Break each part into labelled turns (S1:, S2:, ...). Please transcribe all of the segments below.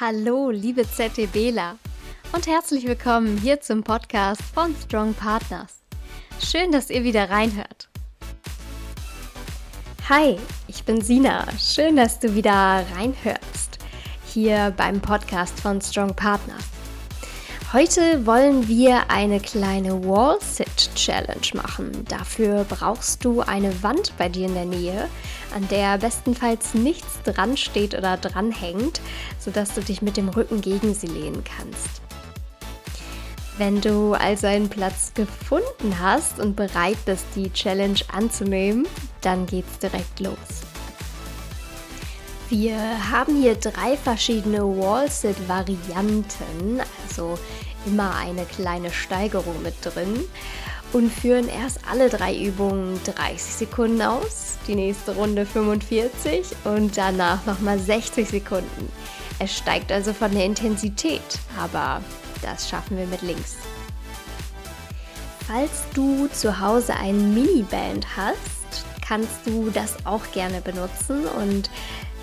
S1: Hallo, liebe ZTBler und herzlich willkommen hier zum Podcast von Strong Partners. Schön, dass ihr wieder reinhört. Hi, ich bin Sina. Schön, dass du wieder reinhörst hier beim Podcast von Strong Partners. Heute wollen wir eine kleine Wall-Sit-Challenge machen. Dafür brauchst du eine Wand bei dir in der Nähe, an der bestenfalls nichts dran steht oder dran hängt, sodass du dich mit dem Rücken gegen sie lehnen kannst. Wenn du also einen Platz gefunden hast und bereit bist, die Challenge anzunehmen, dann geht's direkt los. Wir haben hier drei verschiedene Wall-Sit-Varianten, also immer eine kleine Steigerung mit drin und führen erst alle drei Übungen 30 Sekunden aus, die nächste Runde 45 und danach nochmal 60 Sekunden. Es steigt also von der Intensität, aber das schaffen wir mit links. Falls du zu Hause ein Miniband hast, kannst du das auch gerne benutzen und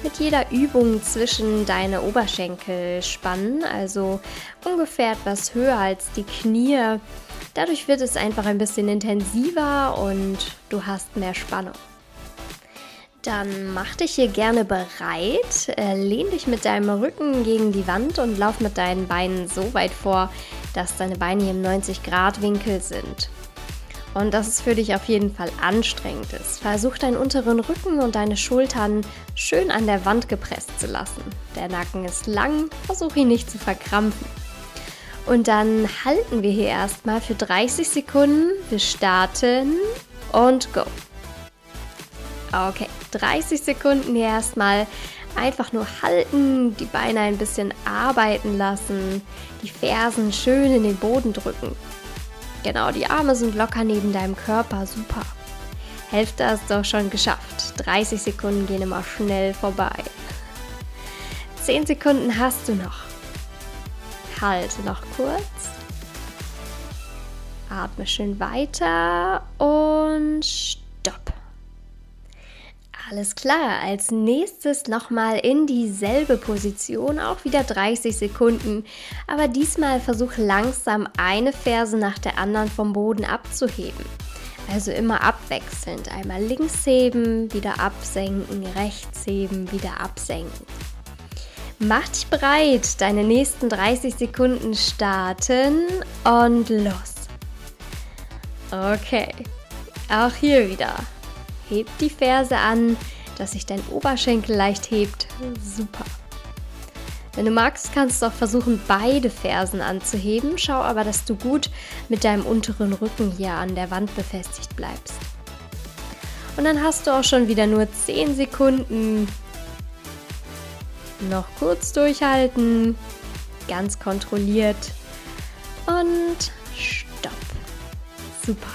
S1: mit jeder Übung zwischen deine Oberschenkel spannen, also ungefähr etwas höher als die Knie. Dadurch wird es einfach ein bisschen intensiver und du hast mehr Spannung. Dann mach dich hier gerne bereit, äh, lehn dich mit deinem Rücken gegen die Wand und lauf mit deinen Beinen so weit vor, dass deine Beine hier im 90 Grad Winkel sind und dass es für dich auf jeden Fall anstrengend ist. Versuch deinen unteren Rücken und deine Schultern schön an der Wand gepresst zu lassen. Der Nacken ist lang, versuch ihn nicht zu verkrampfen. Und dann halten wir hier erstmal für 30 Sekunden. Wir starten und go. Okay, 30 Sekunden hier erstmal einfach nur halten, die Beine ein bisschen arbeiten lassen, die Fersen schön in den Boden drücken. Genau, die Arme sind locker neben deinem Körper. Super. Hälfte hast du auch schon geschafft. 30 Sekunden gehen immer schnell vorbei. 10 Sekunden hast du noch. Halte noch kurz. Atme schön weiter und stopp. Alles klar, als nächstes nochmal in dieselbe Position, auch wieder 30 Sekunden, aber diesmal versuch langsam eine Ferse nach der anderen vom Boden abzuheben. Also immer abwechselnd, einmal links heben, wieder absenken, rechts heben, wieder absenken. Mach dich bereit, deine nächsten 30 Sekunden starten und los. Okay, auch hier wieder Heb die Ferse an, dass sich dein Oberschenkel leicht hebt. Super. Wenn du magst, kannst du auch versuchen, beide Fersen anzuheben. Schau aber, dass du gut mit deinem unteren Rücken hier an der Wand befestigt bleibst. Und dann hast du auch schon wieder nur 10 Sekunden. Noch kurz durchhalten. Ganz kontrolliert. Und stopp. Super.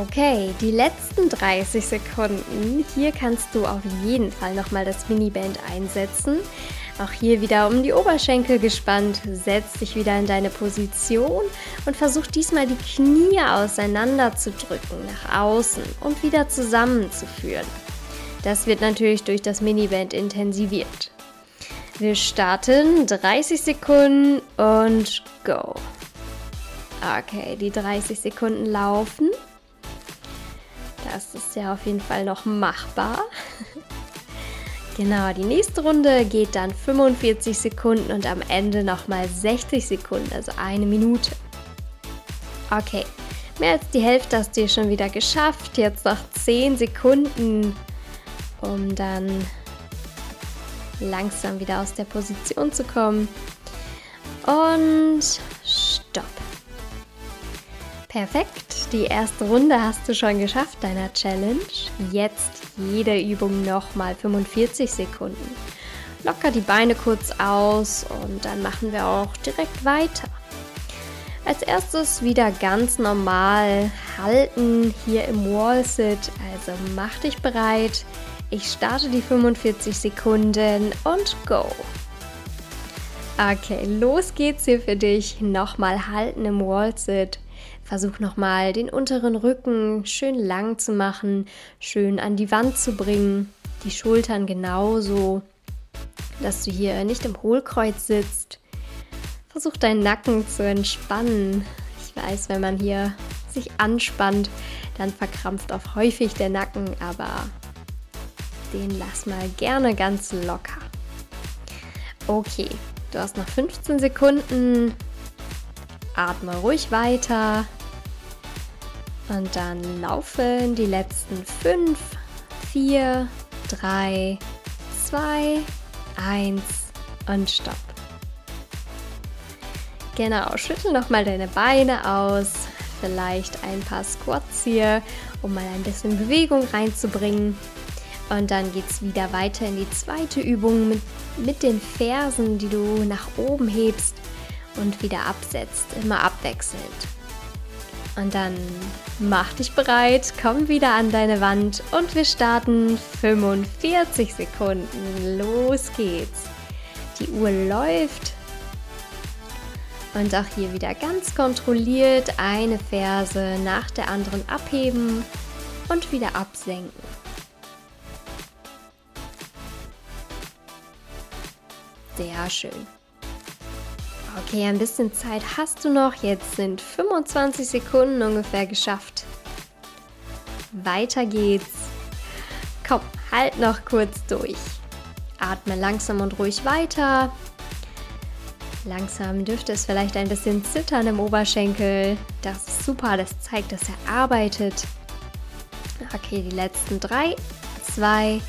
S1: Okay, die letzten 30 Sekunden. Hier kannst du auf jeden Fall nochmal das Miniband einsetzen. Auch hier wieder um die Oberschenkel gespannt. Setz dich wieder in deine Position und versuch diesmal die Knie auseinander zu drücken, nach außen und wieder zusammenzuführen. Das wird natürlich durch das Miniband intensiviert. Wir starten 30 Sekunden und go. Okay, die 30 Sekunden laufen. Das ist ja auf jeden Fall noch machbar. genau, die nächste Runde geht dann 45 Sekunden und am Ende nochmal 60 Sekunden, also eine Minute. Okay, mehr als die Hälfte hast du hier schon wieder geschafft. Jetzt noch 10 Sekunden, um dann langsam wieder aus der Position zu kommen. Und stopp. Perfekt, die erste Runde hast du schon geschafft deiner Challenge. Jetzt jede Übung nochmal 45 Sekunden. Locker die Beine kurz aus und dann machen wir auch direkt weiter. Als erstes wieder ganz normal halten hier im Wall Sit. Also mach dich bereit. Ich starte die 45 Sekunden und go. Okay, los geht's hier für dich. Nochmal halten im Wall Sit. Versuch nochmal den unteren Rücken schön lang zu machen, schön an die Wand zu bringen, die Schultern genauso. dass du hier nicht im Hohlkreuz sitzt. Versuch deinen Nacken zu entspannen. Ich weiß, wenn man hier sich anspannt, dann verkrampft auch häufig der Nacken, aber den lass mal gerne ganz locker. Okay, du hast noch 15 Sekunden. Atme ruhig weiter. Und dann laufen die letzten 5, 4, 3, 2, 1 und stopp. Genau, schüttel nochmal deine Beine aus. Vielleicht ein paar Squats hier, um mal ein bisschen Bewegung reinzubringen. Und dann geht es wieder weiter in die zweite Übung mit, mit den Fersen, die du nach oben hebst und wieder absetzt, immer abwechselnd. Und dann mach dich bereit, komm wieder an deine Wand und wir starten 45 Sekunden. Los geht's. Die Uhr läuft. Und auch hier wieder ganz kontrolliert eine Ferse nach der anderen abheben und wieder absenken. Sehr schön. Okay, ein bisschen Zeit hast du noch. Jetzt sind 25 Sekunden ungefähr geschafft. Weiter geht's. Komm, halt noch kurz durch. Atme langsam und ruhig weiter. Langsam dürfte es vielleicht ein bisschen zittern im Oberschenkel. Das ist super, das zeigt, dass er arbeitet. Okay, die letzten drei, zwei,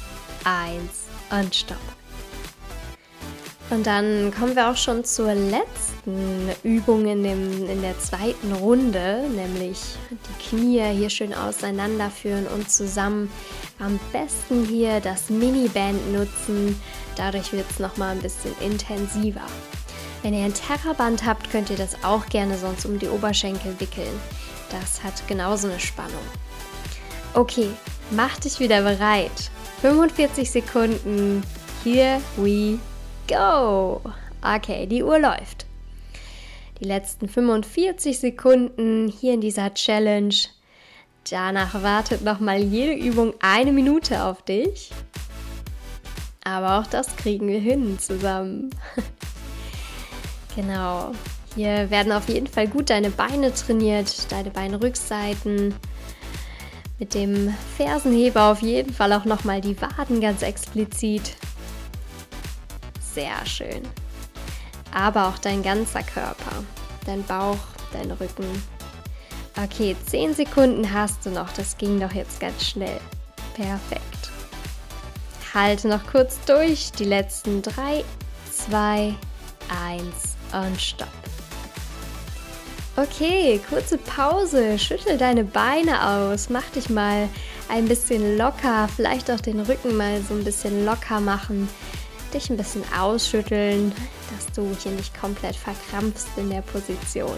S1: eins und stopp. Und dann kommen wir auch schon zur letzten Übung in, dem, in der zweiten Runde, nämlich die Knie hier schön auseinanderführen und zusammen am besten hier das Miniband nutzen. Dadurch wird es nochmal ein bisschen intensiver. Wenn ihr ein Terraband habt, könnt ihr das auch gerne sonst um die Oberschenkel wickeln. Das hat genauso eine Spannung. Okay, mach dich wieder bereit. 45 Sekunden. Here we go! Okay, die Uhr läuft. Die letzten 45 Sekunden hier in dieser Challenge. Danach wartet nochmal jede Übung eine Minute auf dich. Aber auch das kriegen wir hin zusammen. genau. Hier werden auf jeden Fall gut deine Beine trainiert, deine Beinrückseiten. Mit dem Fersenheber auf jeden Fall auch nochmal die Waden ganz explizit. Sehr schön. Aber auch dein ganzer Körper, dein Bauch, dein Rücken. Okay, 10 Sekunden hast du noch. Das ging doch jetzt ganz schnell. Perfekt. Halte noch kurz durch. Die letzten 3, 2, 1 und stopp. Okay, kurze Pause. Schüttel deine Beine aus. Mach dich mal ein bisschen locker. Vielleicht auch den Rücken mal so ein bisschen locker machen dich ein bisschen ausschütteln, dass du hier nicht komplett verkrampfst in der Position.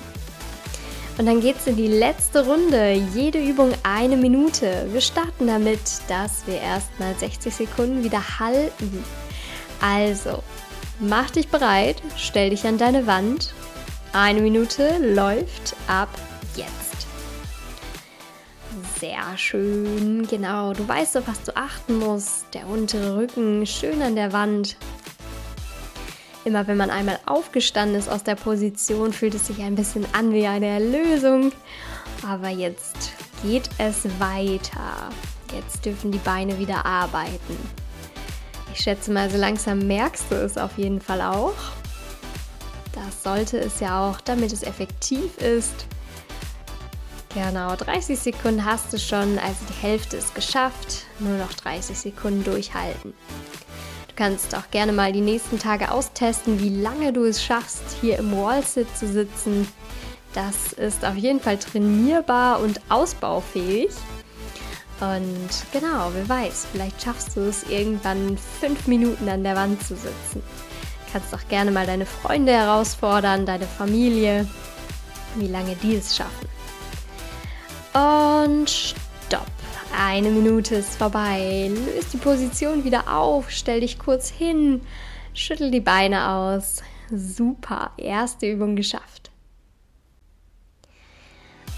S1: Und dann geht es in die letzte Runde. Jede Übung eine Minute. Wir starten damit, dass wir erstmal 60 Sekunden wieder halten. Also, mach dich bereit, stell dich an deine Wand. Eine Minute läuft ab jetzt. Sehr schön, genau. Du weißt, auf was du achten musst. Der untere Rücken schön an der Wand. Immer wenn man einmal aufgestanden ist aus der Position, fühlt es sich ein bisschen an wie eine Erlösung. Aber jetzt geht es weiter. Jetzt dürfen die Beine wieder arbeiten. Ich schätze mal, so langsam merkst du es auf jeden Fall auch. Das sollte es ja auch, damit es effektiv ist. Genau, 30 Sekunden hast du schon, also die Hälfte ist geschafft. Nur noch 30 Sekunden durchhalten. Du kannst auch gerne mal die nächsten Tage austesten, wie lange du es schaffst, hier im Wallsit zu sitzen. Das ist auf jeden Fall trainierbar und ausbaufähig. Und genau, wer weiß, vielleicht schaffst du es irgendwann fünf Minuten an der Wand zu sitzen. Kannst auch gerne mal deine Freunde herausfordern, deine Familie, wie lange die es schaffen. Und stopp. Eine Minute ist vorbei. Löse die Position wieder auf. Stell dich kurz hin. Schüttel die Beine aus. Super. Erste Übung geschafft.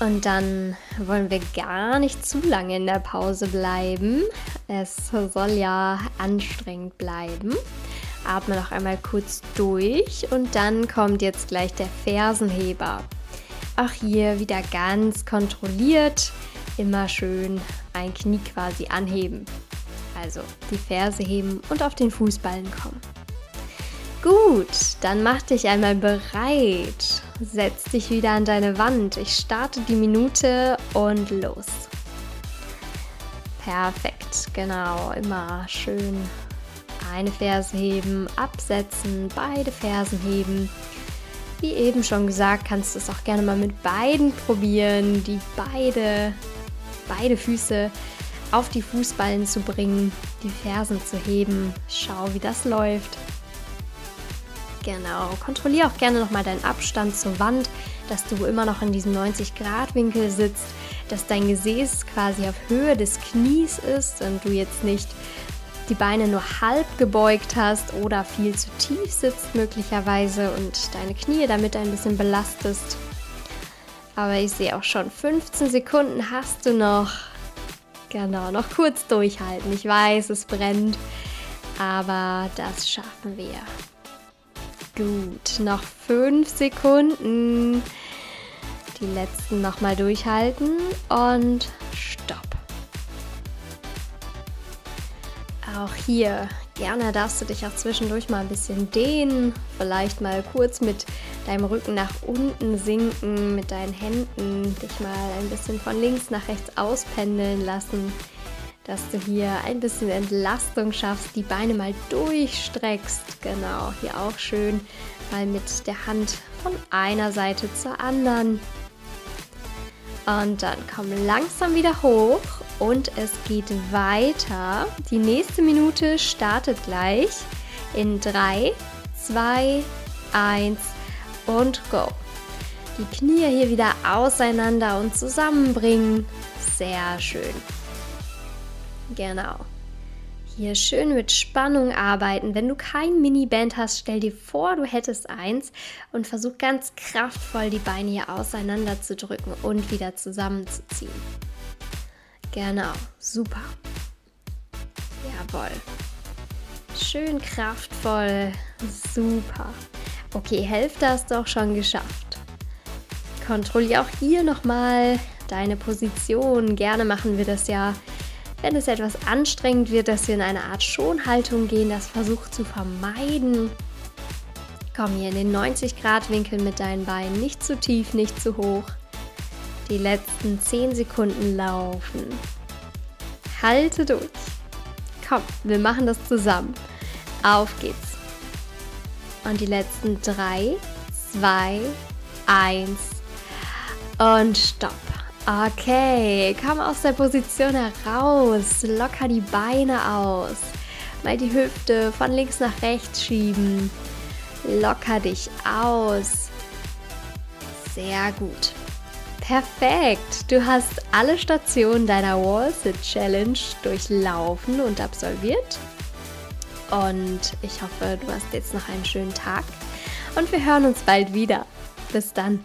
S1: Und dann wollen wir gar nicht zu lange in der Pause bleiben. Es soll ja anstrengend bleiben. Atme noch einmal kurz durch und dann kommt jetzt gleich der Fersenheber. Auch hier wieder ganz kontrolliert, immer schön ein Knie quasi anheben. Also die Ferse heben und auf den Fußballen kommen. Gut, dann mach dich einmal bereit. Setz dich wieder an deine Wand. Ich starte die Minute und los. Perfekt, genau. Immer schön eine Ferse heben, absetzen, beide Fersen heben. Wie eben schon gesagt, kannst du es auch gerne mal mit beiden probieren, die beide, beide Füße auf die Fußballen zu bringen, die Fersen zu heben. Schau, wie das läuft. Genau, kontrolliere auch gerne nochmal deinen Abstand zur Wand, dass du immer noch in diesem 90-Grad-Winkel sitzt, dass dein Gesäß quasi auf Höhe des Knies ist und du jetzt nicht die Beine nur halb gebeugt hast oder viel zu tief sitzt möglicherweise und deine Knie damit ein bisschen belastest. Aber ich sehe auch schon, 15 Sekunden hast du noch. Genau, noch kurz durchhalten. Ich weiß, es brennt, aber das schaffen wir. Gut, noch 5 Sekunden. Die letzten nochmal durchhalten und stopp. Auch hier gerne darfst du dich auch zwischendurch mal ein bisschen dehnen, vielleicht mal kurz mit deinem Rücken nach unten sinken, mit deinen Händen dich mal ein bisschen von links nach rechts auspendeln lassen, dass du hier ein bisschen Entlastung schaffst, die Beine mal durchstreckst. Genau, hier auch schön mal mit der Hand von einer Seite zur anderen. Und dann komm langsam wieder hoch und es geht weiter. Die nächste Minute startet gleich in 3, 2, 1 und go. Die Knie hier wieder auseinander und zusammenbringen. Sehr schön. Genau. Hier schön mit Spannung arbeiten. Wenn du kein Mini-Band hast, stell dir vor, du hättest eins und versuch ganz kraftvoll die Beine hier auseinander zu drücken und wieder zusammenzuziehen. Genau, super. Jawohl. Schön kraftvoll, super. Okay, Hälfte hast du auch schon geschafft. Kontrolliere auch hier nochmal deine Position. Gerne machen wir das ja, wenn es etwas anstrengend wird, dass wir in eine Art Schonhaltung gehen. Das versucht zu vermeiden. Komm hier in den 90 Grad Winkel mit deinen Beinen. Nicht zu tief, nicht zu hoch. Die letzten 10 Sekunden laufen. Halte durch. Komm, wir machen das zusammen. Auf geht's. Und die letzten 3, 2, 1 und stopp. Okay, komm aus der Position heraus. Locker die Beine aus. Mal die Hüfte von links nach rechts schieben. Locker dich aus. Sehr gut. Perfekt! Du hast alle Stationen deiner Wall-Sit Challenge durchlaufen und absolviert. Und ich hoffe, du hast jetzt noch einen schönen Tag. Und wir hören uns bald wieder. Bis dann.